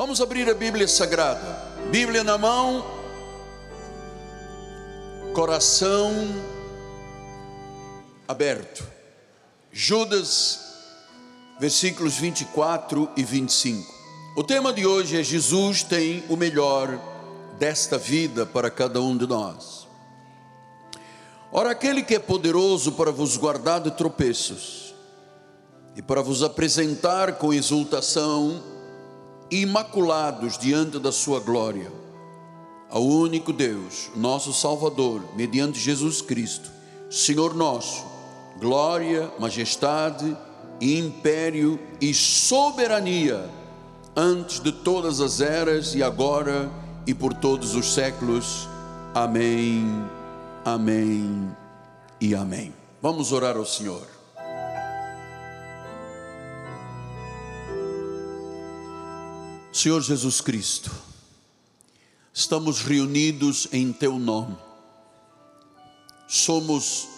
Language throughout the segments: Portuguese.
Vamos abrir a Bíblia Sagrada. Bíblia na mão, coração aberto. Judas, versículos 24 e 25. O tema de hoje é: Jesus tem o melhor desta vida para cada um de nós. Ora, aquele que é poderoso para vos guardar de tropeços e para vos apresentar com exultação, imaculados diante da sua glória, ao único Deus, nosso Salvador, mediante Jesus Cristo, Senhor nosso, glória, majestade, império e soberania antes de todas as eras e agora e por todos os séculos. Amém, amém e amém. Vamos orar ao Senhor. Senhor Jesus Cristo, estamos reunidos em Teu nome, somos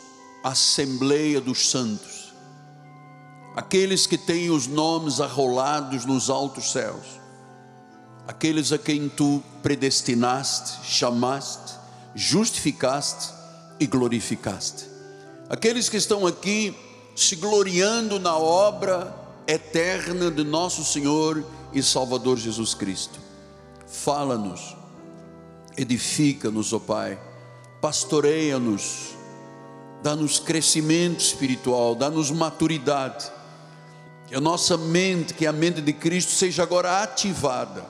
a Assembleia dos Santos aqueles que têm os nomes arrolados nos altos céus, aqueles a quem tu predestinaste, chamaste, justificaste e glorificaste, aqueles que estão aqui se gloriando na obra eterna de nosso Senhor e Salvador Jesus Cristo. Fala-nos, edifica-nos, ó Pai, pastoreia-nos, dá-nos crescimento espiritual, dá-nos maturidade que a nossa mente, que a mente de Cristo seja agora ativada,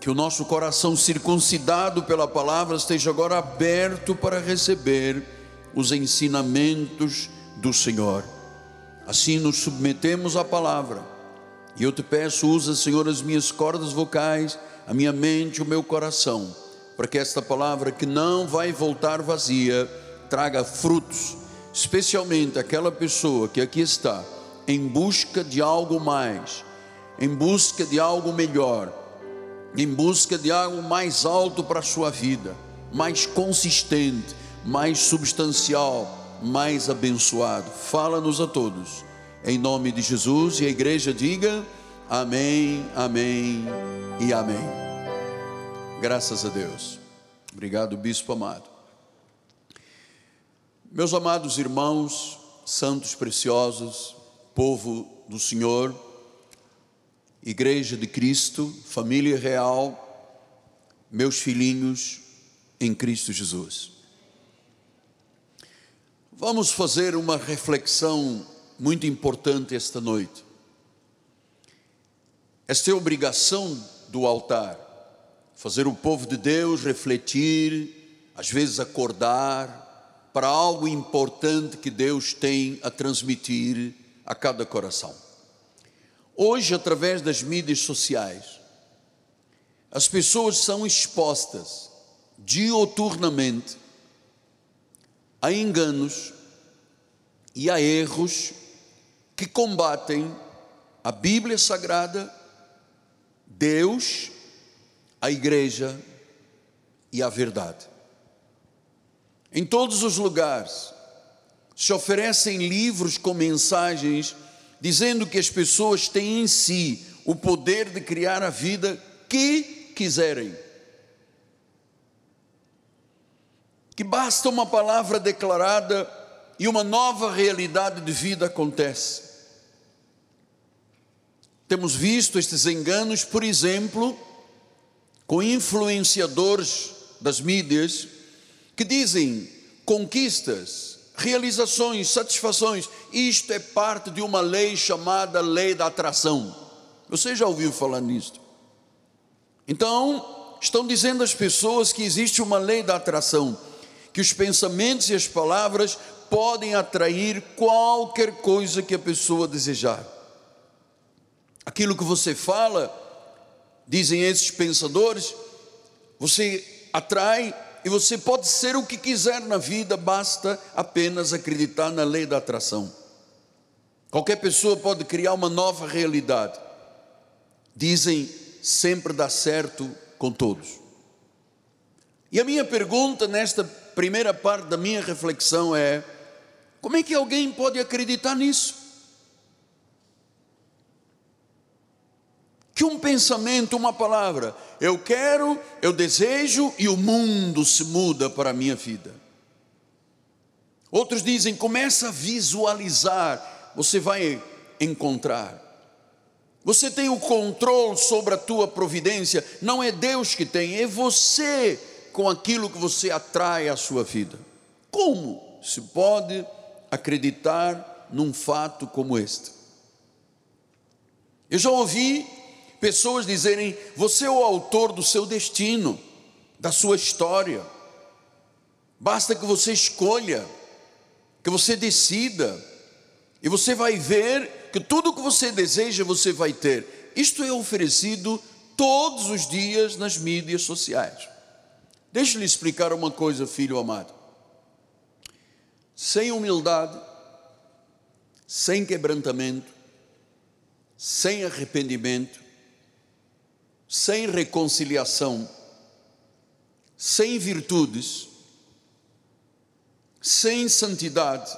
que o nosso coração circuncidado pela palavra esteja agora aberto para receber os ensinamentos do Senhor. Assim nos submetemos à palavra. E eu te peço, usa, Senhor, as minhas cordas vocais, a minha mente, o meu coração, para que esta palavra que não vai voltar vazia, traga frutos, especialmente aquela pessoa que aqui está em busca de algo mais, em busca de algo melhor, em busca de algo mais alto para a sua vida, mais consistente, mais substancial, mais abençoado. Fala-nos a todos, em nome de Jesus, e a igreja diga amém, amém e amém. Graças a Deus. Obrigado, bispo amado. Meus amados irmãos, santos preciosos, povo do Senhor, Igreja de Cristo, família real, meus filhinhos em Cristo Jesus. Vamos fazer uma reflexão muito importante esta noite. Esta é a obrigação do altar, fazer o povo de Deus refletir, às vezes acordar para algo importante que Deus tem a transmitir a cada coração. Hoje, através das mídias sociais, as pessoas são expostas dioturnamente a enganos e a erros que combatem a Bíblia Sagrada, Deus, a Igreja e a verdade. Em todos os lugares, se oferecem livros com mensagens dizendo que as pessoas têm em si o poder de criar a vida que quiserem. Que basta uma palavra declarada e uma nova realidade de vida acontece. Temos visto estes enganos, por exemplo, com influenciadores das mídias que dizem conquistas, realizações, satisfações. Isto é parte de uma lei chamada lei da atração. Você já ouviu falar nisto? Então, estão dizendo às pessoas que existe uma lei da atração, que os pensamentos e as palavras podem atrair qualquer coisa que a pessoa desejar. Aquilo que você fala, dizem esses pensadores, você atrai e você pode ser o que quiser na vida, basta apenas acreditar na lei da atração. Qualquer pessoa pode criar uma nova realidade. Dizem sempre dá certo com todos. E a minha pergunta nesta primeira parte da minha reflexão é: como é que alguém pode acreditar nisso? Que um pensamento, uma palavra. Eu quero, eu desejo e o mundo se muda para a minha vida. Outros dizem, começa a visualizar, você vai encontrar. Você tem o controle sobre a tua providência, não é Deus que tem, é você com aquilo que você atrai à sua vida. Como se pode acreditar num fato como este? Eu já ouvi pessoas dizerem: você é o autor do seu destino, da sua história. Basta que você escolha, que você decida, e você vai ver que tudo que você deseja você vai ter. Isto é oferecido todos os dias nas mídias sociais. Deixa-lhe explicar uma coisa, filho amado. Sem humildade, sem quebrantamento, sem arrependimento, sem reconciliação, sem virtudes, sem santidade,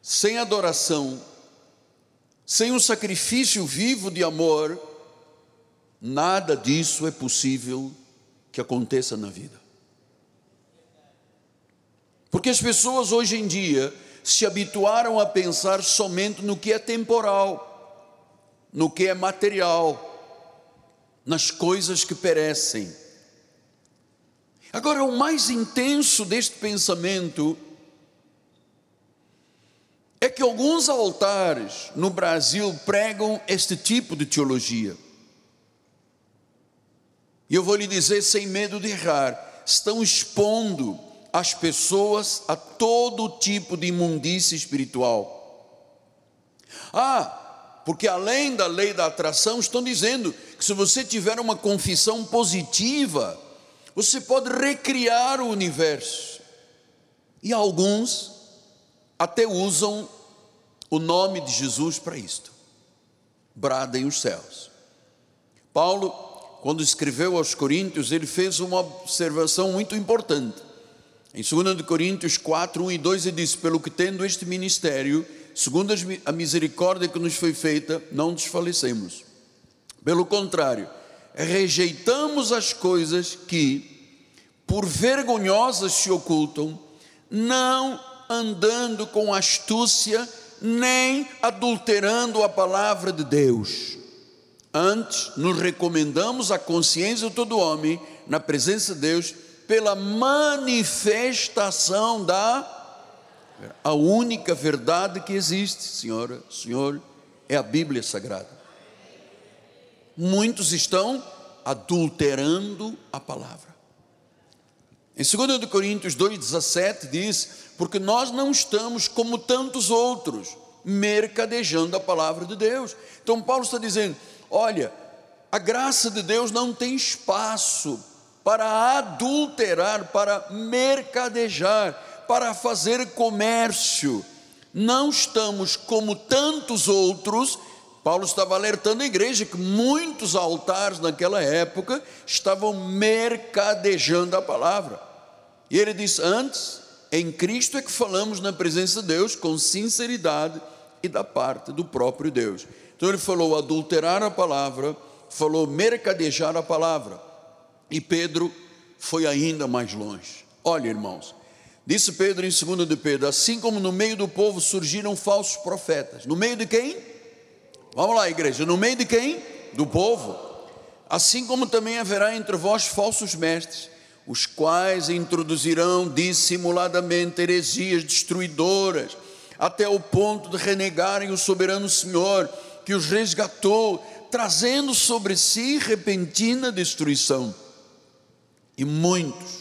sem adoração, sem um sacrifício vivo de amor, nada disso é possível que aconteça na vida. Porque as pessoas hoje em dia se habituaram a pensar somente no que é temporal, no que é material, nas coisas que perecem. Agora, o mais intenso deste pensamento é que alguns altares no Brasil pregam este tipo de teologia. E eu vou lhe dizer sem medo de errar, estão expondo as pessoas a todo tipo de imundície espiritual. Ah, porque além da lei da atração, estão dizendo que se você tiver uma confissão positiva, você pode recriar o universo. E alguns até usam o nome de Jesus para isto. Bradem os céus. Paulo, quando escreveu aos Coríntios, ele fez uma observação muito importante. Em 2 Coríntios 4, 1 e 2, ele diz: Pelo que tendo este ministério, segundo a misericórdia que nos foi feita, não desfalecemos. Pelo contrário, rejeitamos as coisas que, por vergonhosas, se ocultam, não andando com astúcia, nem adulterando a palavra de Deus. Antes, nos recomendamos a consciência de todo homem, na presença de Deus, pela manifestação da a única verdade que existe, senhora, senhor, é a Bíblia Sagrada. Muitos estão adulterando a palavra. Em 2 Coríntios 2,17 diz: Porque nós não estamos como tantos outros, mercadejando a palavra de Deus. Então, Paulo está dizendo: Olha, a graça de Deus não tem espaço para adulterar, para mercadejar, para fazer comércio. Não estamos como tantos outros. Paulo estava alertando a igreja que muitos altares naquela época estavam mercadejando a palavra. E ele diz: Antes, em Cristo é que falamos na presença de Deus com sinceridade e da parte do próprio Deus. Então ele falou adulterar a palavra, falou mercadejar a palavra. E Pedro foi ainda mais longe. Olha, irmãos, disse Pedro em 2 de Pedro: assim como no meio do povo surgiram falsos profetas. No meio de quem? Vamos lá, igreja, no meio de quem? Do povo. Assim como também haverá entre vós falsos mestres os quais introduzirão dissimuladamente heresias destruidoras, até o ponto de renegarem o soberano Senhor que os resgatou, trazendo sobre si repentina destruição. E muitos,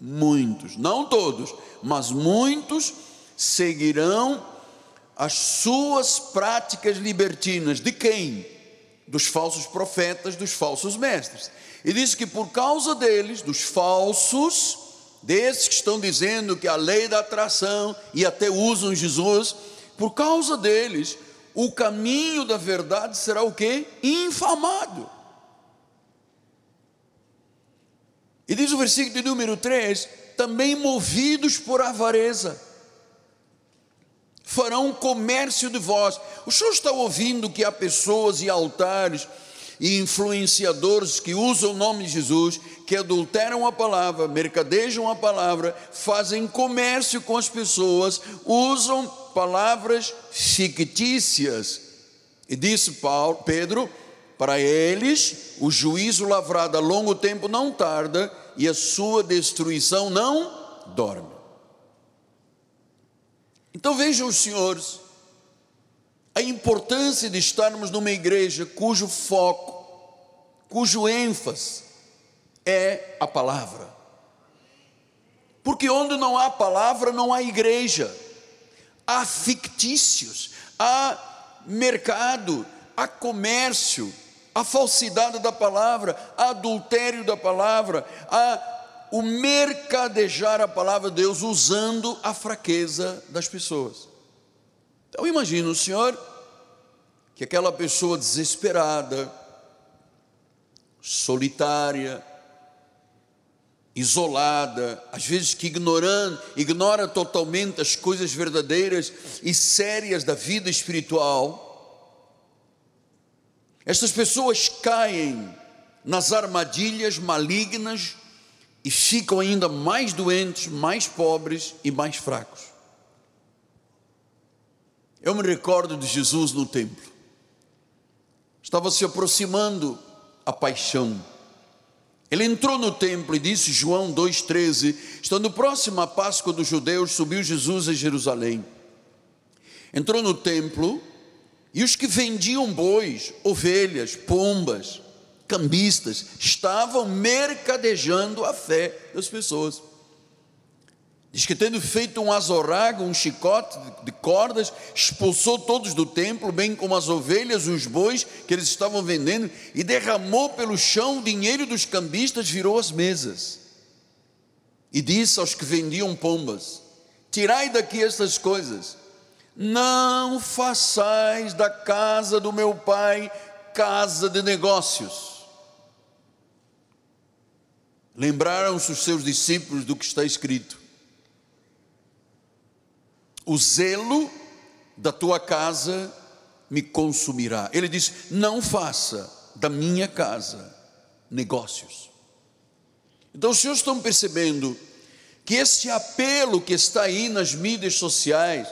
muitos, não todos, mas muitos seguirão as suas práticas libertinas. De quem? Dos falsos profetas, dos falsos mestres. E diz que por causa deles, dos falsos, desses que estão dizendo que a lei da atração e até usam Jesus, por causa deles, o caminho da verdade será o que? Infamado. E diz o versículo de número 3: também movidos por avareza, farão comércio de vós. O senhor está ouvindo que há pessoas e altares e influenciadores que usam o nome de Jesus, que adulteram a palavra, mercadejam a palavra, fazem comércio com as pessoas, usam palavras fictícias. E disse Paulo, Pedro, para eles o juízo lavrado a longo tempo não tarda e a sua destruição não dorme. Então vejam os senhores, a importância de estarmos numa igreja cujo foco, cujo ênfase é a palavra. Porque onde não há palavra, não há igreja. Há fictícios, há mercado, há comércio, há falsidade da palavra, adultério da palavra, há o mercadejar a palavra de Deus usando a fraqueza das pessoas. Então imagina o Senhor que aquela pessoa desesperada, solitária, isolada, às vezes que ignorando, ignora totalmente as coisas verdadeiras e sérias da vida espiritual. Estas pessoas caem nas armadilhas malignas e ficam ainda mais doentes, mais pobres e mais fracos. Eu me recordo de Jesus no templo. Estava se aproximando a paixão. Ele entrou no templo e disse, João 2,13: Estando próximo à Páscoa dos judeus, subiu Jesus a Jerusalém. Entrou no templo e os que vendiam bois, ovelhas, pombas, cambistas, estavam mercadejando a fé das pessoas. Diz que tendo feito um azorrago, um chicote de cordas, expulsou todos do templo, bem como as ovelhas, os bois que eles estavam vendendo, e derramou pelo chão o dinheiro dos cambistas, virou as mesas. E disse aos que vendiam pombas: Tirai daqui estas coisas, não façais da casa do meu pai casa de negócios. Lembraram-se os seus discípulos do que está escrito: O zelo da tua casa me consumirá. Ele diz: Não faça da minha casa negócios. Então, os senhores estão percebendo que esse apelo que está aí nas mídias sociais,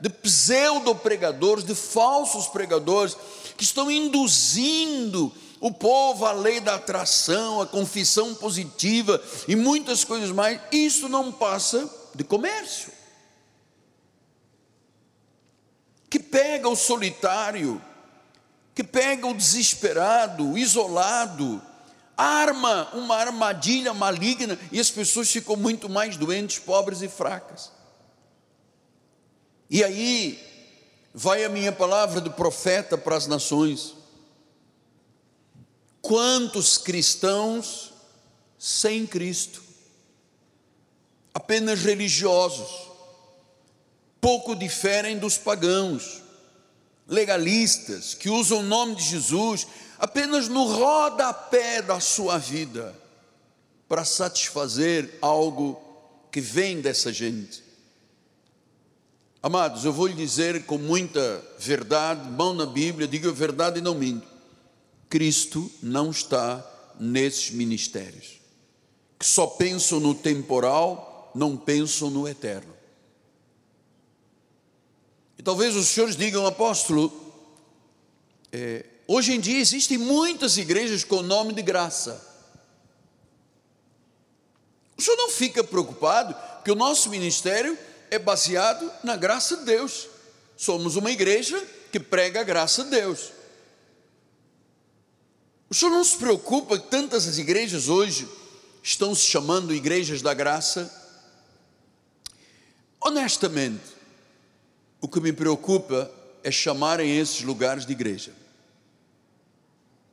de pseudo-pregadores, de falsos pregadores, que estão induzindo o povo, a lei da atração, a confissão positiva e muitas coisas mais, isso não passa de comércio. Que pega o solitário, que pega o desesperado, o isolado, arma uma armadilha maligna e as pessoas ficam muito mais doentes, pobres e fracas. E aí vai a minha palavra do profeta para as nações. Quantos cristãos sem Cristo, apenas religiosos, pouco diferem dos pagãos, legalistas, que usam o nome de Jesus apenas no rodapé da sua vida, para satisfazer algo que vem dessa gente. Amados, eu vou lhe dizer com muita verdade, mão na Bíblia, digo a verdade e não minto. Cristo não está nesses ministérios, que só pensam no temporal, não pensam no eterno. E talvez os senhores digam, apóstolo, é, hoje em dia existem muitas igrejas com nome de graça. O senhor não fica preocupado, que o nosso ministério é baseado na graça de Deus. Somos uma igreja que prega a graça de Deus. O senhor não se preocupa que tantas as igrejas hoje estão se chamando igrejas da graça? Honestamente, o que me preocupa é chamarem esses lugares de igreja.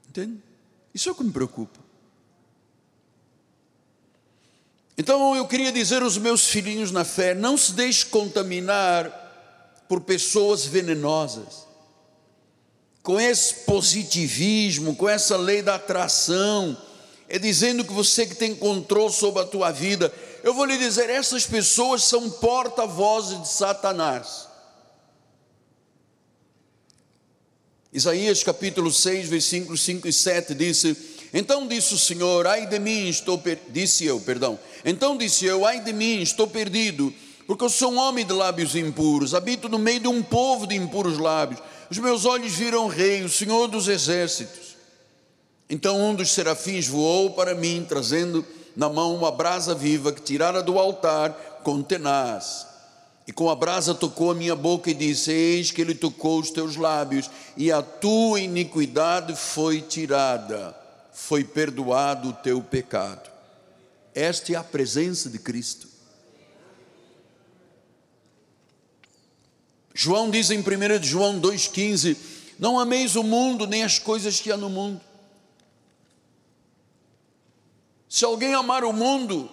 Entende? Isso é o que me preocupa. Então eu queria dizer aos meus filhinhos na fé: não se deixe contaminar por pessoas venenosas, com esse positivismo, com essa lei da atração, é dizendo que você que tem controle sobre a tua vida. Eu vou lhe dizer: essas pessoas são porta-vozes de Satanás. Isaías capítulo 6, versículos 5 e 7 disse então disse o Senhor: Ai de mim, estou disse eu, perdão. Então disse eu: Ai de mim, estou perdido, porque eu sou um homem de lábios impuros, habito no meio de um povo de impuros lábios. Os meus olhos viram o rei, o Senhor dos exércitos. Então um dos serafins voou para mim, trazendo na mão uma brasa viva que tirara do altar com tenaz. E com a brasa tocou a minha boca e disse: Eis que ele tocou os teus lábios, e a tua iniquidade foi tirada, foi perdoado o teu pecado. Esta é a presença de Cristo. João diz em 1 João 2,15: Não ameis o mundo nem as coisas que há no mundo. Se alguém amar o mundo,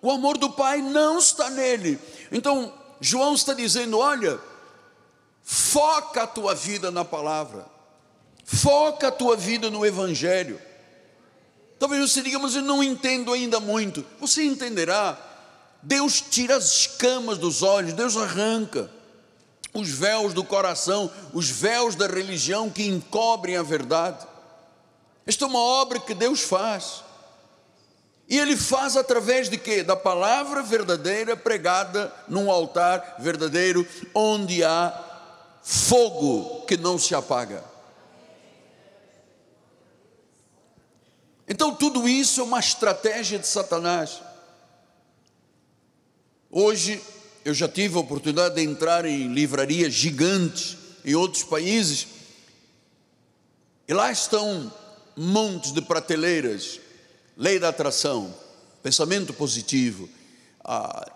o amor do Pai não está nele. Então, João está dizendo: olha, foca a tua vida na palavra, foca a tua vida no Evangelho. Talvez você diga, mas eu não entendo ainda muito. Você entenderá. Deus tira as escamas dos olhos, Deus arranca os véus do coração, os véus da religião que encobrem a verdade. Esta é uma obra que Deus faz. E ele faz através de quê? Da palavra verdadeira pregada num altar verdadeiro, onde há fogo que não se apaga. Então, tudo isso é uma estratégia de Satanás. Hoje, eu já tive a oportunidade de entrar em livrarias gigantes em outros países, e lá estão montes de prateleiras lei da atração, pensamento positivo, ah,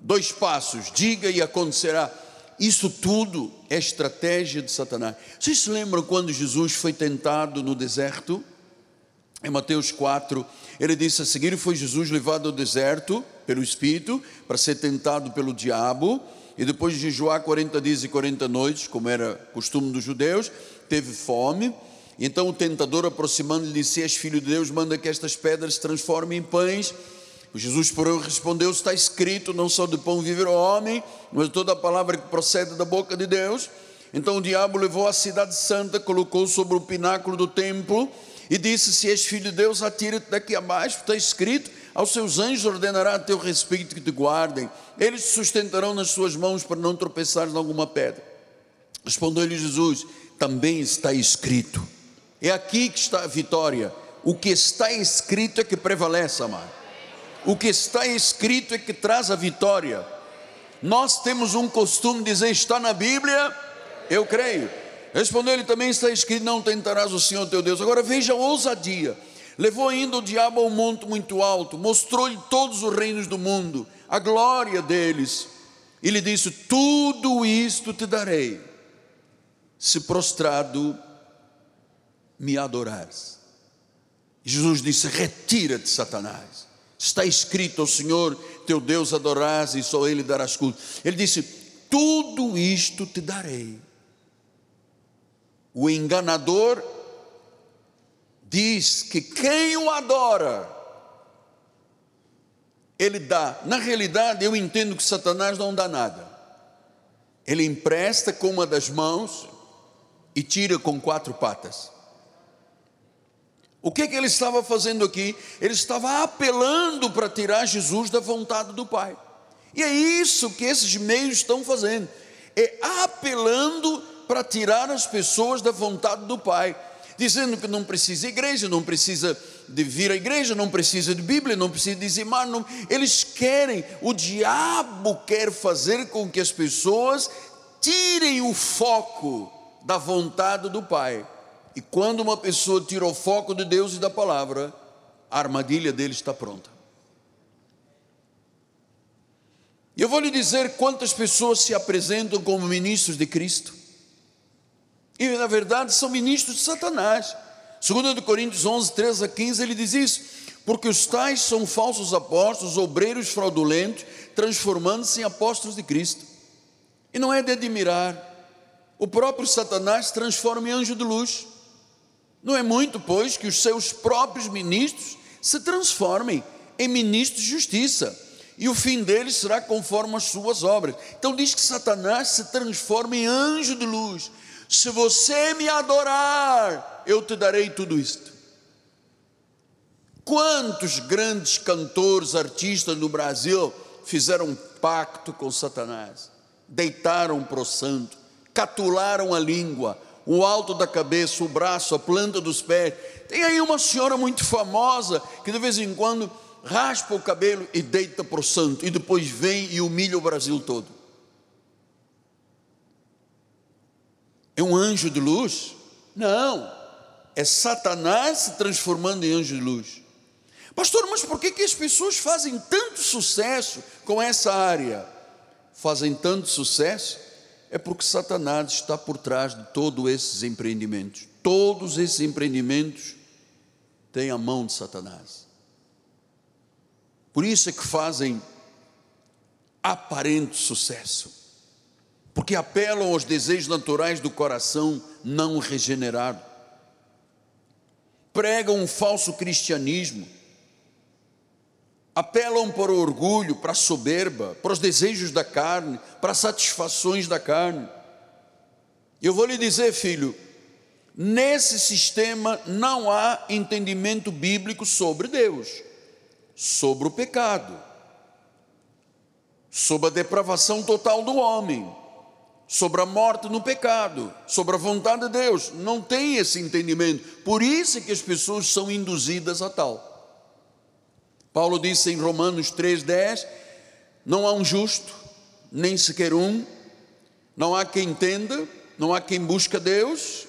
dois passos, diga e acontecerá. Isso tudo é estratégia de Satanás. Vocês se lembram quando Jesus foi tentado no deserto? Em Mateus 4, ele disse a seguir: foi Jesus levado ao deserto pelo Espírito para ser tentado pelo diabo, e depois de jejuar 40 dias e 40 noites, como era costume dos judeus, teve fome então o tentador, aproximando-lhe, disse: És filho de Deus, manda que estas pedras se transformem em pães. Jesus, porém, respondeu: Está escrito, não só de pão viver o homem, mas toda a palavra que procede da boca de Deus. Então o diabo levou a cidade santa, colocou sobre o pináculo do templo e disse: Se és filho de Deus, atira-te daqui abaixo, está escrito: Aos seus anjos ordenará a teu respeito que te guardem, eles te sustentarão nas suas mãos para não tropeçares em alguma pedra. Respondeu-lhe Jesus: Também está escrito é aqui que está a vitória. O que está escrito é que prevalece, amado. O que está escrito é que traz a vitória. Nós temos um costume de dizer: está na Bíblia, eu creio. Respondeu ele também: está escrito: não tentarás o Senhor teu Deus. Agora veja a ousadia. Levou ainda o diabo a um monte muito alto, mostrou-lhe todos os reinos do mundo, a glória deles, e lhe disse: Tudo isto te darei, se prostrado me adorares. Jesus disse: Retira-te, Satanás. Está escrito ao Senhor teu Deus adorarás e só Ele darás culto. Ele disse: Tudo isto te darei. O enganador diz que quem o adora, ele dá. Na realidade, eu entendo que Satanás não dá nada. Ele empresta com uma das mãos e tira com quatro patas. O que, que ele estava fazendo aqui? Ele estava apelando para tirar Jesus da vontade do Pai. E é isso que esses meios estão fazendo: é apelando para tirar as pessoas da vontade do Pai, dizendo que não precisa igreja, não precisa de vir à igreja, não precisa de Bíblia, não precisa dizimar. Não. Eles querem, o diabo quer fazer com que as pessoas tirem o foco da vontade do Pai e quando uma pessoa tira o foco de Deus e da palavra, a armadilha dele está pronta. E eu vou lhe dizer quantas pessoas se apresentam como ministros de Cristo. E na verdade são ministros de Satanás. 2 Coríntios 11, 13 a 15, ele diz isso. Porque os tais são falsos apóstolos, obreiros fraudulentos, transformando-se em apóstolos de Cristo. E não é de admirar. O próprio Satanás transforma em anjo de luz. Não é muito, pois, que os seus próprios ministros se transformem em ministros de justiça, e o fim deles será conforme as suas obras. Então diz que Satanás se transforma em anjo de luz. Se você me adorar, eu te darei tudo isto. Quantos grandes cantores, artistas no Brasil fizeram pacto com Satanás? Deitaram para o santo, catularam a língua, o alto da cabeça, o braço, a planta dos pés. Tem aí uma senhora muito famosa que de vez em quando raspa o cabelo e deita para o santo, e depois vem e humilha o Brasil todo. É um anjo de luz? Não, é Satanás se transformando em anjo de luz. Pastor, mas por que, que as pessoas fazem tanto sucesso com essa área? Fazem tanto sucesso? É porque Satanás está por trás de todos esses empreendimentos. Todos esses empreendimentos têm a mão de Satanás. Por isso é que fazem aparente sucesso, porque apelam aos desejos naturais do coração não regenerado, pregam um falso cristianismo, apelam para o orgulho, para a soberba, para os desejos da carne, para as satisfações da carne. Eu vou lhe dizer, filho, nesse sistema não há entendimento bíblico sobre Deus sobre o pecado, sobre a depravação total do homem, sobre a morte no pecado, sobre a vontade de Deus. Não tem esse entendimento. Por isso é que as pessoas são induzidas a tal. Paulo disse em Romanos 3,10: Não há um justo, nem sequer um, não há quem entenda, não há quem busca Deus,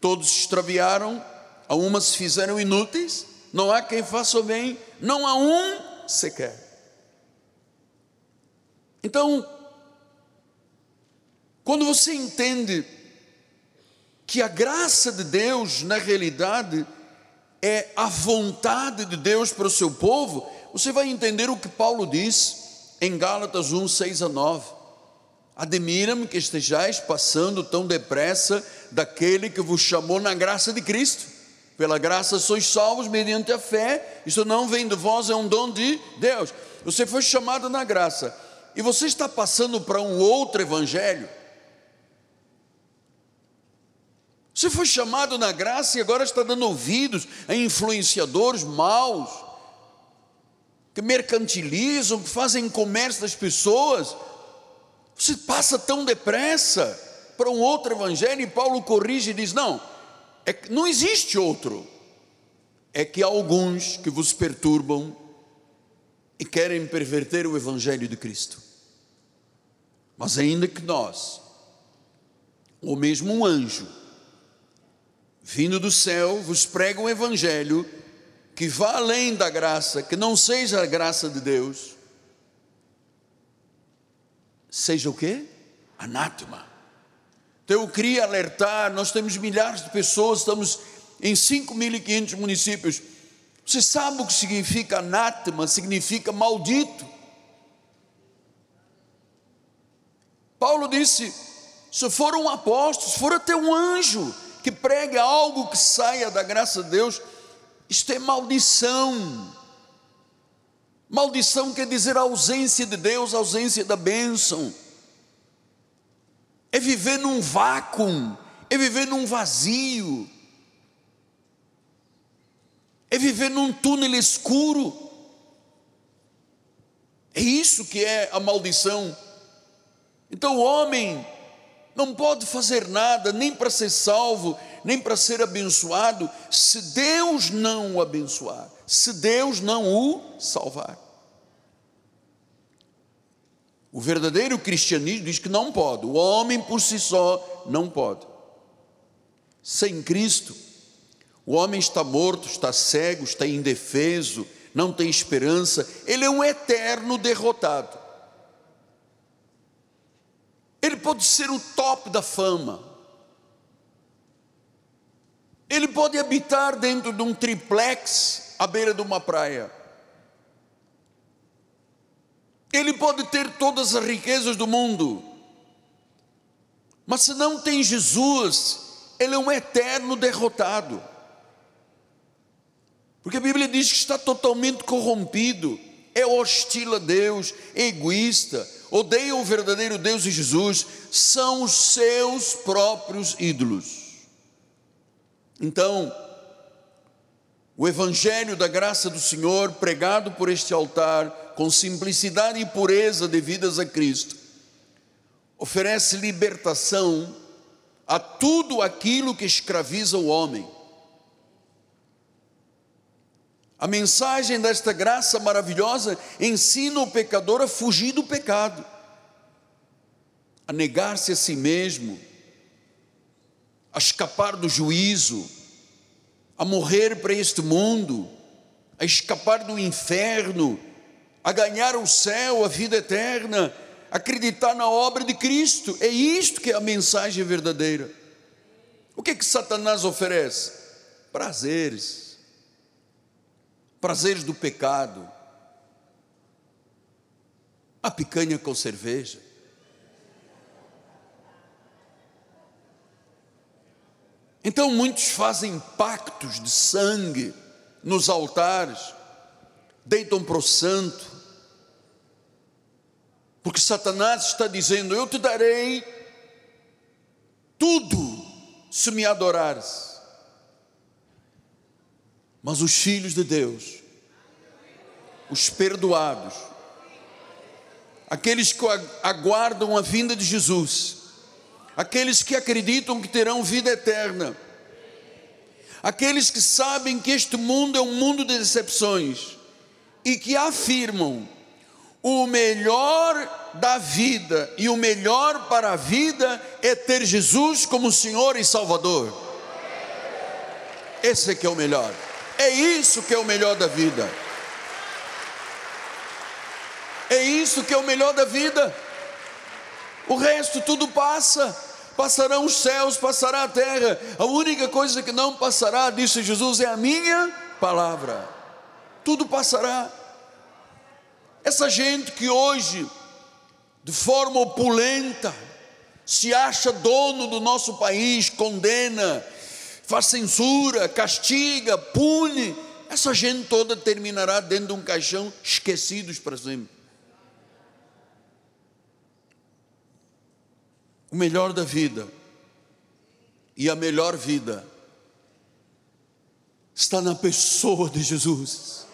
todos se extraviaram, a uma se fizeram inúteis, não há quem faça o bem, não há um sequer. Então, quando você entende que a graça de Deus, na realidade, é a vontade de Deus para o seu povo, você vai entender o que Paulo diz em Gálatas 1, 6 a 9. Admira-me que estejais passando tão depressa daquele que vos chamou na graça de Cristo pela graça sois salvos mediante a fé. Isso não vem de vós, é um dom de Deus. Você foi chamado na graça. E você está passando para um outro evangelho. Você foi chamado na graça e agora está dando ouvidos a influenciadores maus, que mercantilizam, que fazem comércio das pessoas. Você passa tão depressa para um outro evangelho e Paulo corrige e diz: não, é não existe outro. É que há alguns que vos perturbam e querem perverter o Evangelho de Cristo. Mas ainda que nós, ou mesmo um anjo, vindo do céu, vos prega um Evangelho que vá além da graça, que não seja a graça de Deus, seja o que? Anátema. Então eu queria alertar, nós temos milhares de pessoas, estamos em 5.500 municípios. Você sabe o que significa anátema? Significa maldito. Paulo disse: se for um apóstolo, se for até um anjo que pregue algo que saia da graça de Deus, isto é maldição. Maldição quer dizer ausência de Deus, ausência da bênção é viver num vácuo, é viver num vazio, é viver num túnel escuro. É isso que é a maldição. Então o homem não pode fazer nada, nem para ser salvo, nem para ser abençoado, se Deus não o abençoar, se Deus não o salvar. O verdadeiro cristianismo diz que não pode, o homem por si só não pode. Sem Cristo, o homem está morto, está cego, está indefeso, não tem esperança, ele é um eterno derrotado. Ele pode ser o top da fama, ele pode habitar dentro de um triplex à beira de uma praia ele pode ter todas as riquezas do mundo, mas se não tem Jesus, ele é um eterno derrotado. Porque a Bíblia diz que está totalmente corrompido, é hostil a Deus, é egoísta. Odeiam o verdadeiro Deus e Jesus, são os seus próprios ídolos. Então, o Evangelho da graça do Senhor, pregado por este altar, com simplicidade e pureza devidas a Cristo, oferece libertação a tudo aquilo que escraviza o homem. A mensagem desta graça maravilhosa ensina o pecador a fugir do pecado, a negar-se a si mesmo, a escapar do juízo, a morrer para este mundo, a escapar do inferno, a ganhar o céu, a vida eterna, acreditar na obra de Cristo. É isto que é a mensagem verdadeira. O que é que Satanás oferece? Prazeres prazeres do pecado, a picanha com cerveja. Então muitos fazem pactos de sangue nos altares, deitam para o santo, porque Satanás está dizendo: Eu te darei tudo se me adorares. Mas os filhos de Deus, os perdoados, aqueles que aguardam a vinda de Jesus, aqueles que acreditam que terão vida eterna, aqueles que sabem que este mundo é um mundo de decepções e que afirmam o melhor da vida e o melhor para a vida é ter Jesus como Senhor e Salvador. Esse é que é o melhor. É isso que é o melhor da vida. É isso que é o melhor da vida. O resto tudo passa. Passarão os céus, passará a terra. A única coisa que não passará, disse Jesus, é a minha palavra. Tudo passará. Essa gente que hoje, de forma opulenta, se acha dono do nosso país, condena, faz censura, castiga, pune, essa gente toda terminará dentro de um caixão, esquecidos para sempre. O melhor da vida e a melhor vida está na pessoa de Jesus.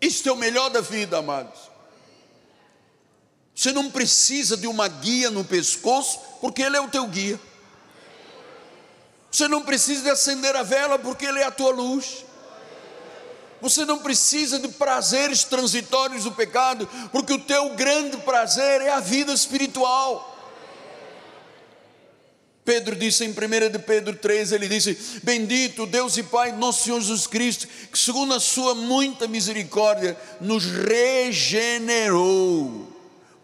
Isto é o melhor da vida, amados. Você não precisa de uma guia no pescoço, porque Ele é o teu guia. Você não precisa de acender a vela porque Ele é a tua luz. Você não precisa de prazeres transitórios do pecado, porque o teu grande prazer é a vida espiritual. Pedro disse em 1 de Pedro 3, ele disse: Bendito Deus e Pai, nosso Senhor Jesus Cristo, que segundo a sua muita misericórdia, nos regenerou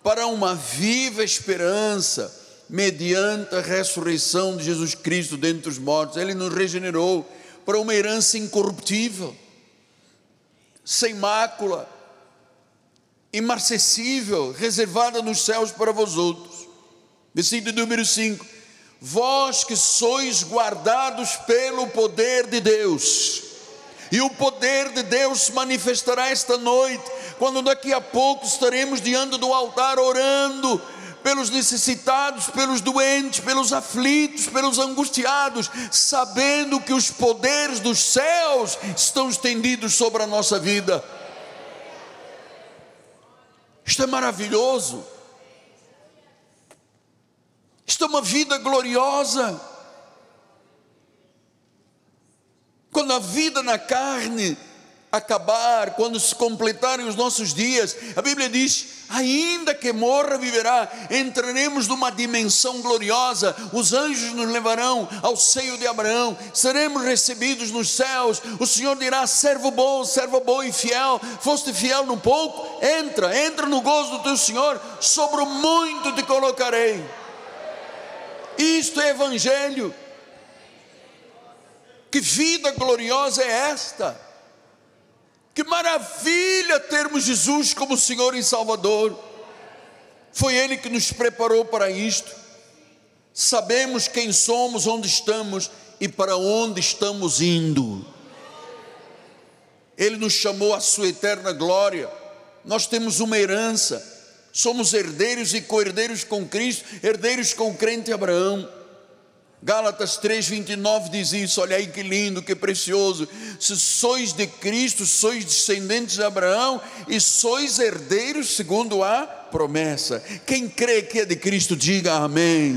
para uma viva esperança mediante a ressurreição de Jesus Cristo dentre os mortos, Ele nos regenerou para uma herança incorruptível, sem mácula, imarcessível, reservada nos céus para vós outros. Versículo número 5: Vós que sois guardados pelo poder de Deus, e o poder de Deus se manifestará esta noite, quando daqui a pouco estaremos diante do altar orando pelos necessitados, pelos doentes, pelos aflitos, pelos angustiados, sabendo que os poderes dos céus estão estendidos sobre a nossa vida. Isto é maravilhoso. Isto é uma vida gloriosa. Quando a vida na carne acabar, quando se completarem os nossos dias, a Bíblia diz: ainda que morra, viverá. Entraremos numa dimensão gloriosa, os anjos nos levarão ao seio de Abraão, seremos recebidos nos céus. O Senhor dirá: servo bom, servo bom e fiel, foste fiel no pouco, entra, entra no gozo do teu Senhor, sobre o muito te colocarei. Isto é Evangelho. Que vida gloriosa é esta? Que maravilha termos Jesus como Senhor e Salvador. Foi Ele que nos preparou para isto. Sabemos quem somos, onde estamos e para onde estamos indo. Ele nos chamou à sua eterna glória. nós temos uma herança, somos herdeiros e co-herdeiros com Cristo, herdeiros com o crente Abraão. Gálatas 3:29 diz isso, olha aí que lindo, que precioso. Se sois de Cristo, sois descendentes de Abraão e sois herdeiros segundo a promessa. Quem crê que é de Cristo, diga amém.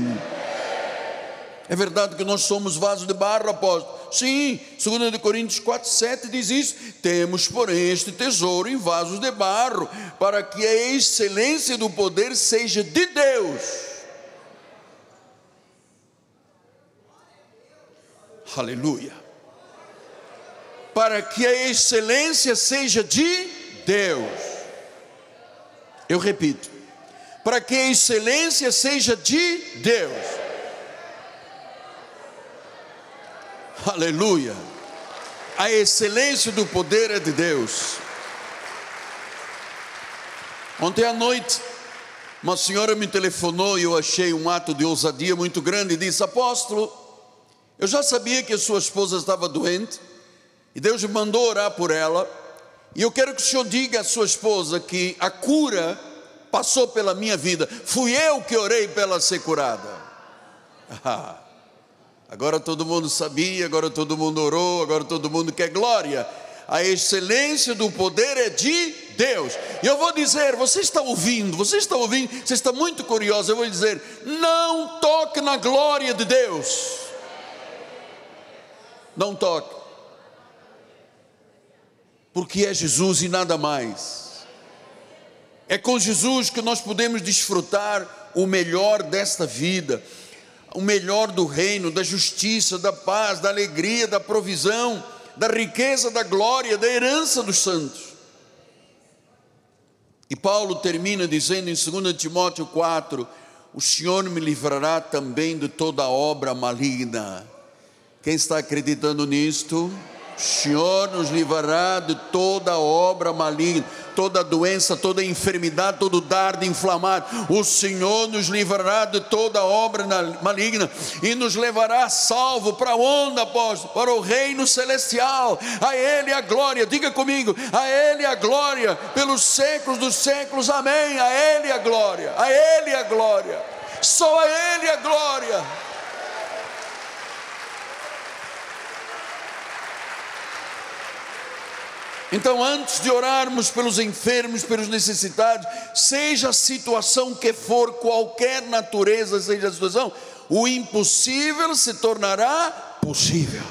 É verdade que nós somos vasos de barro, apóstolo. Sim, 2 Coríntios 4, 7 diz isso. Temos, porém, este tesouro em vasos de barro, para que a excelência do poder seja de Deus Aleluia. Para que a excelência seja de Deus. Eu repito. Para que a excelência seja de Deus. Aleluia. A excelência do poder é de Deus. Ontem à noite, uma senhora me telefonou e eu achei um ato de ousadia muito grande e disse: Apóstolo, eu já sabia que a sua esposa estava doente, e Deus me mandou orar por ela, e eu quero que o Senhor diga à sua esposa que a cura passou pela minha vida, fui eu que orei para ela ser curada. agora todo mundo sabia, agora todo mundo orou, agora todo mundo quer glória. A excelência do poder é de Deus. E eu vou dizer, você está ouvindo, você está ouvindo, você está muito curioso. Eu vou dizer, não toque na glória de Deus não toque, porque é Jesus e nada mais. É com Jesus que nós podemos desfrutar o melhor desta vida, o melhor do reino, da justiça, da paz, da alegria, da provisão, da riqueza, da glória, da herança dos santos. E Paulo termina dizendo em 2 Timóteo 4: O Senhor me livrará também de toda obra maligna. Quem está acreditando nisto? O Senhor nos livrará de toda obra maligna, toda doença, toda enfermidade, todo dardo inflamado. O Senhor nos livrará de toda obra maligna e nos levará salvo para onde, apóstolo? Para o reino celestial. A Ele a glória, diga comigo, a Ele a glória pelos séculos dos séculos. Amém. A Ele a glória, a Ele a glória. Só a Ele a glória. Então, antes de orarmos pelos enfermos, pelos necessitados, seja a situação que for, qualquer natureza seja a situação, o impossível se tornará possível.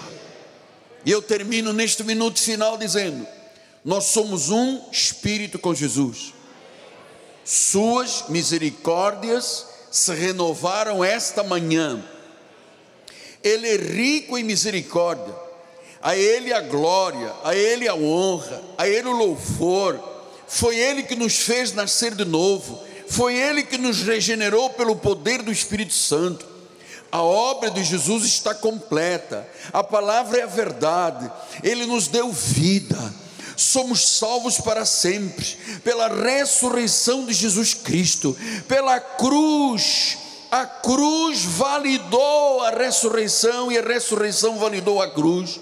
E eu termino neste minuto final dizendo: nós somos um espírito com Jesus. Suas misericórdias se renovaram esta manhã. Ele é rico em misericórdia a Ele a glória, a Ele a honra, a Ele o louvor. Foi Ele que nos fez nascer de novo, foi Ele que nos regenerou pelo poder do Espírito Santo. A obra de Jesus está completa, a palavra é a verdade, Ele nos deu vida, somos salvos para sempre, pela ressurreição de Jesus Cristo, pela cruz. A cruz validou a ressurreição e a ressurreição validou a cruz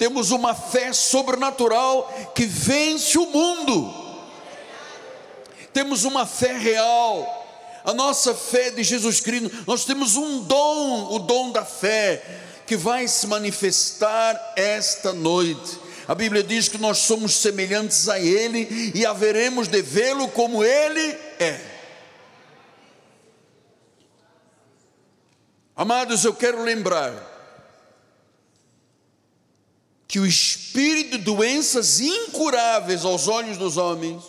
temos uma fé sobrenatural que vence o mundo. Temos uma fé real. A nossa fé de Jesus Cristo, nós temos um dom, o dom da fé, que vai se manifestar esta noite. A Bíblia diz que nós somos semelhantes a Ele e haveremos de vê-lo como Ele é. Amados, eu quero lembrar que o espírito de doenças incuráveis aos olhos dos homens,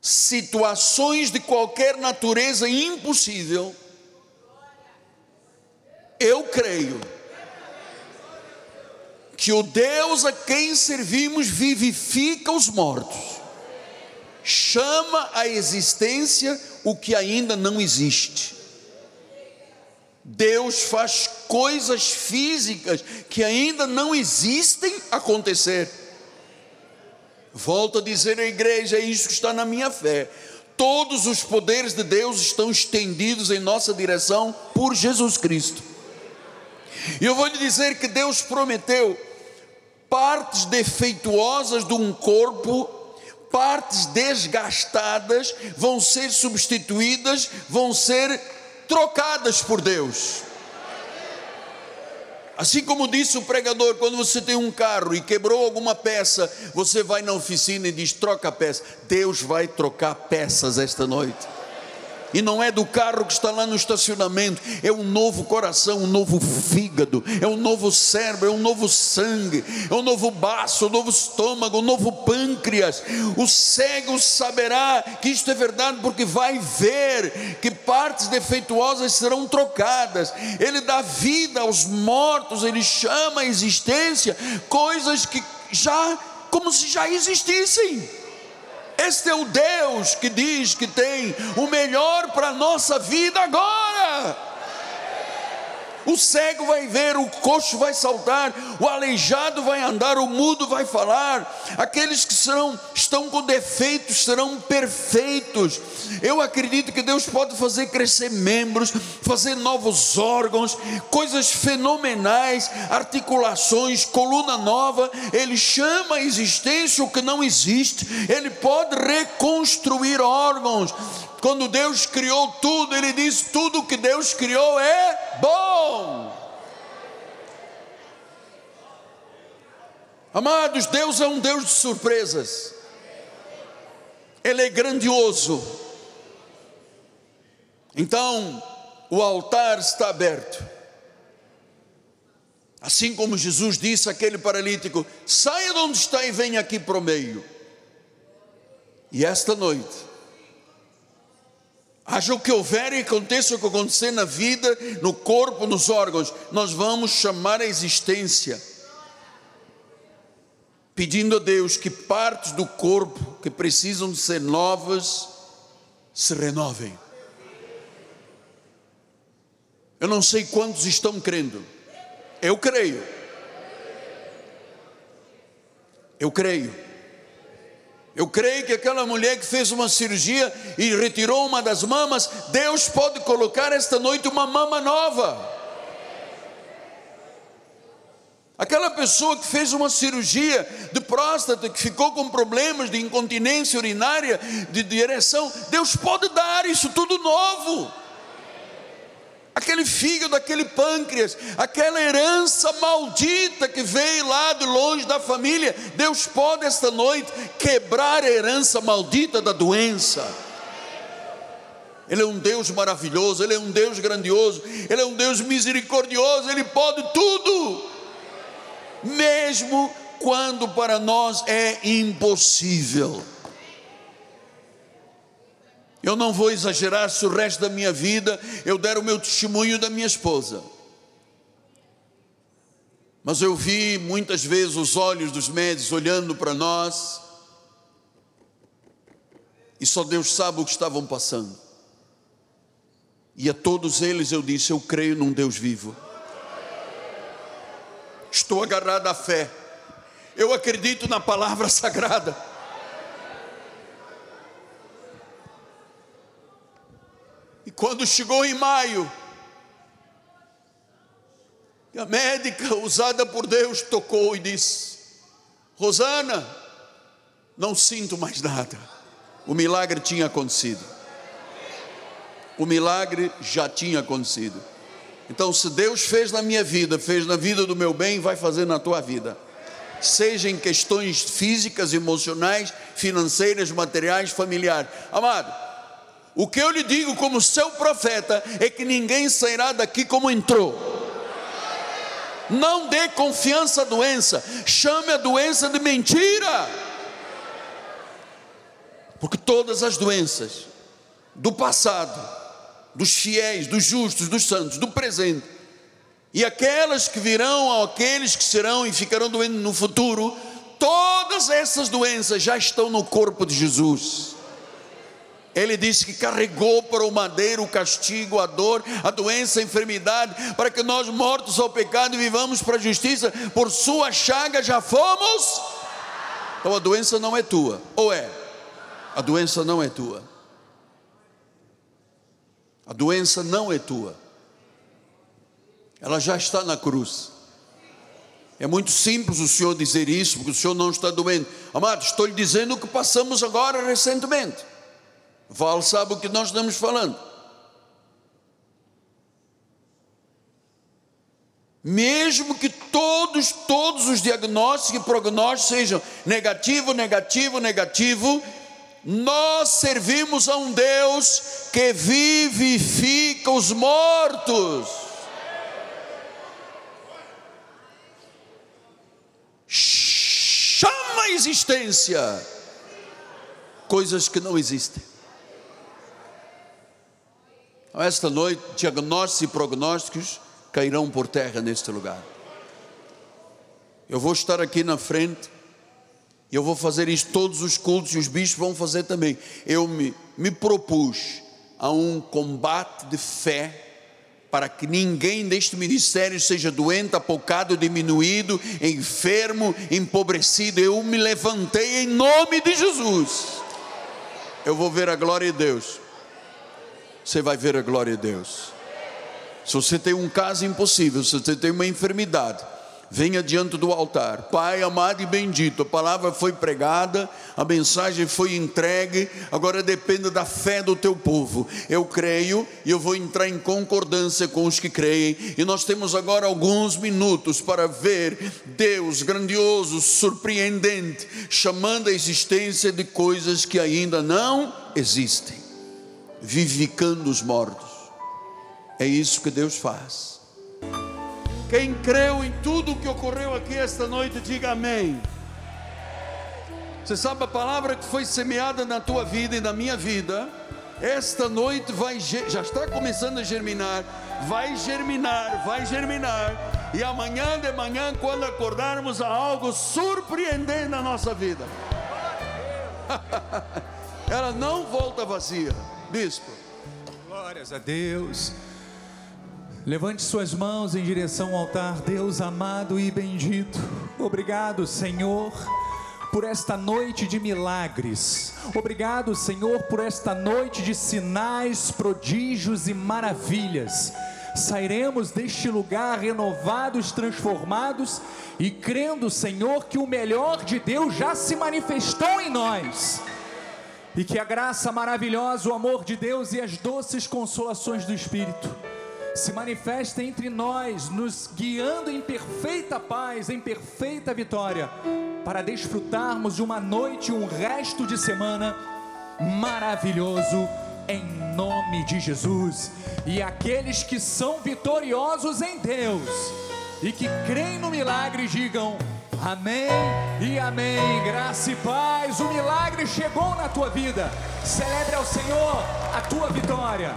situações de qualquer natureza impossível, eu creio que o Deus a quem servimos vivifica os mortos, chama à existência o que ainda não existe. Deus faz coisas físicas que ainda não existem acontecer. Volto a dizer à igreja, é isso que está na minha fé. Todos os poderes de Deus estão estendidos em nossa direção por Jesus Cristo. E eu vou lhe dizer que Deus prometeu partes defeituosas de um corpo partes desgastadas vão ser substituídas, vão ser trocadas por Deus. Assim como disse o pregador, quando você tem um carro e quebrou alguma peça, você vai na oficina e diz: troca a peça. Deus vai trocar peças esta noite e não é do carro que está lá no estacionamento, é um novo coração, um novo fígado, é um novo cérebro, é um novo sangue, é um novo baço, um novo estômago, um novo pâncreas. O cego saberá que isto é verdade porque vai ver que partes defeituosas serão trocadas. Ele dá vida aos mortos, ele chama à existência coisas que já como se já existissem. Este é o Deus que diz que tem o melhor para a nossa vida agora. O cego vai ver, o coxo vai saltar, o aleijado vai andar, o mudo vai falar. Aqueles que serão, estão com defeitos serão perfeitos. Eu acredito que Deus pode fazer crescer membros, fazer novos órgãos, coisas fenomenais, articulações, coluna nova. Ele chama a existência o que não existe. Ele pode reconstruir órgãos. Quando Deus criou tudo, Ele diz: tudo que Deus criou é bom. Amados, Deus é um Deus de surpresas, Ele é grandioso. Então, o altar está aberto. Assim como Jesus disse àquele paralítico: saia de onde está e venha aqui para o meio. E esta noite, Haja o que houver e aconteça o que acontecer na vida, no corpo, nos órgãos, nós vamos chamar a existência, pedindo a Deus que partes do corpo que precisam de ser novas se renovem. Eu não sei quantos estão crendo, eu creio, eu creio. Eu creio que aquela mulher que fez uma cirurgia e retirou uma das mamas, Deus pode colocar esta noite uma mama nova. Aquela pessoa que fez uma cirurgia de próstata, que ficou com problemas de incontinência urinária, de, ereção, Deus pode dar isso tudo novo aquele fígado, aquele pâncreas, aquela herança maldita que veio lá de longe da família. Deus pode esta noite quebrar a herança maldita da doença. Ele é um Deus maravilhoso, Ele é um Deus grandioso, Ele é um Deus misericordioso, Ele pode tudo, mesmo quando para nós é impossível. Eu não vou exagerar se o resto da minha vida eu der o meu testemunho da minha esposa. Mas eu vi muitas vezes os olhos dos médicos olhando para nós, e só Deus sabe o que estavam passando. E a todos eles eu disse: Eu creio num Deus vivo. Estou agarrado à fé. Eu acredito na palavra sagrada. E quando chegou em maio, a médica usada por Deus tocou e disse: Rosana, não sinto mais nada. O milagre tinha acontecido. O milagre já tinha acontecido. Então, se Deus fez na minha vida, fez na vida do meu bem, vai fazer na tua vida. Seja em questões físicas, emocionais, financeiras, materiais, familiares. Amado, o que eu lhe digo como seu profeta é que ninguém sairá daqui como entrou. Não dê confiança à doença, chame a doença de mentira. Porque todas as doenças do passado, dos fiéis, dos justos, dos santos, do presente, e aquelas que virão, aqueles que serão e ficarão doentes no futuro, todas essas doenças já estão no corpo de Jesus. Ele disse que carregou para o madeiro o castigo, a dor, a doença, a enfermidade, para que nós, mortos ao pecado, vivamos para a justiça, por sua chaga já fomos. Então a doença não é tua, ou é? A doença não é tua. A doença não é tua. Ela já está na cruz. É muito simples o senhor dizer isso, porque o senhor não está doente. Amado, estou lhe dizendo o que passamos agora recentemente. Val sabe o que nós estamos falando. Mesmo que todos, todos os diagnósticos e prognósticos sejam negativo, negativo, negativo, nós servimos a um Deus que vivifica os mortos. Chama a existência coisas que não existem. Esta noite, diagnósticos e prognósticos cairão por terra neste lugar. Eu vou estar aqui na frente, eu vou fazer isso todos os cultos e os bichos vão fazer também. Eu me, me propus a um combate de fé para que ninguém deste ministério seja doente, apocado, diminuído, enfermo, empobrecido. Eu me levantei em nome de Jesus. Eu vou ver a glória de Deus. Você vai ver a glória de Deus. Se você tem um caso impossível, se você tem uma enfermidade, venha diante do altar. Pai amado e bendito, a palavra foi pregada, a mensagem foi entregue, agora depende da fé do teu povo. Eu creio e eu vou entrar em concordância com os que creem. E nós temos agora alguns minutos para ver Deus grandioso, surpreendente, chamando a existência de coisas que ainda não existem, vivificando os mortos. É isso que Deus faz. Quem creu em tudo o que ocorreu aqui esta noite, diga amém. Você sabe a palavra que foi semeada na tua vida e na minha vida, esta noite vai já está começando a germinar, vai germinar, vai germinar, e amanhã de manhã, quando acordarmos, há algo surpreendente na nossa vida. Ela não volta vazia, bispo. Glórias a Deus. Levante suas mãos em direção ao altar, Deus amado e bendito. Obrigado, Senhor, por esta noite de milagres. Obrigado, Senhor, por esta noite de sinais, prodígios e maravilhas. Sairemos deste lugar renovados, transformados e crendo, Senhor, que o melhor de Deus já se manifestou em nós. E que a graça maravilhosa, o amor de Deus e as doces consolações do Espírito se manifesta entre nós, nos guiando em perfeita paz, em perfeita vitória, para desfrutarmos de uma noite, um resto de semana maravilhoso, em nome de Jesus. E aqueles que são vitoriosos em Deus e que creem no milagre, digam. Amém e amém. Graça e paz. O milagre chegou na tua vida. Celebre ao Senhor a tua vitória.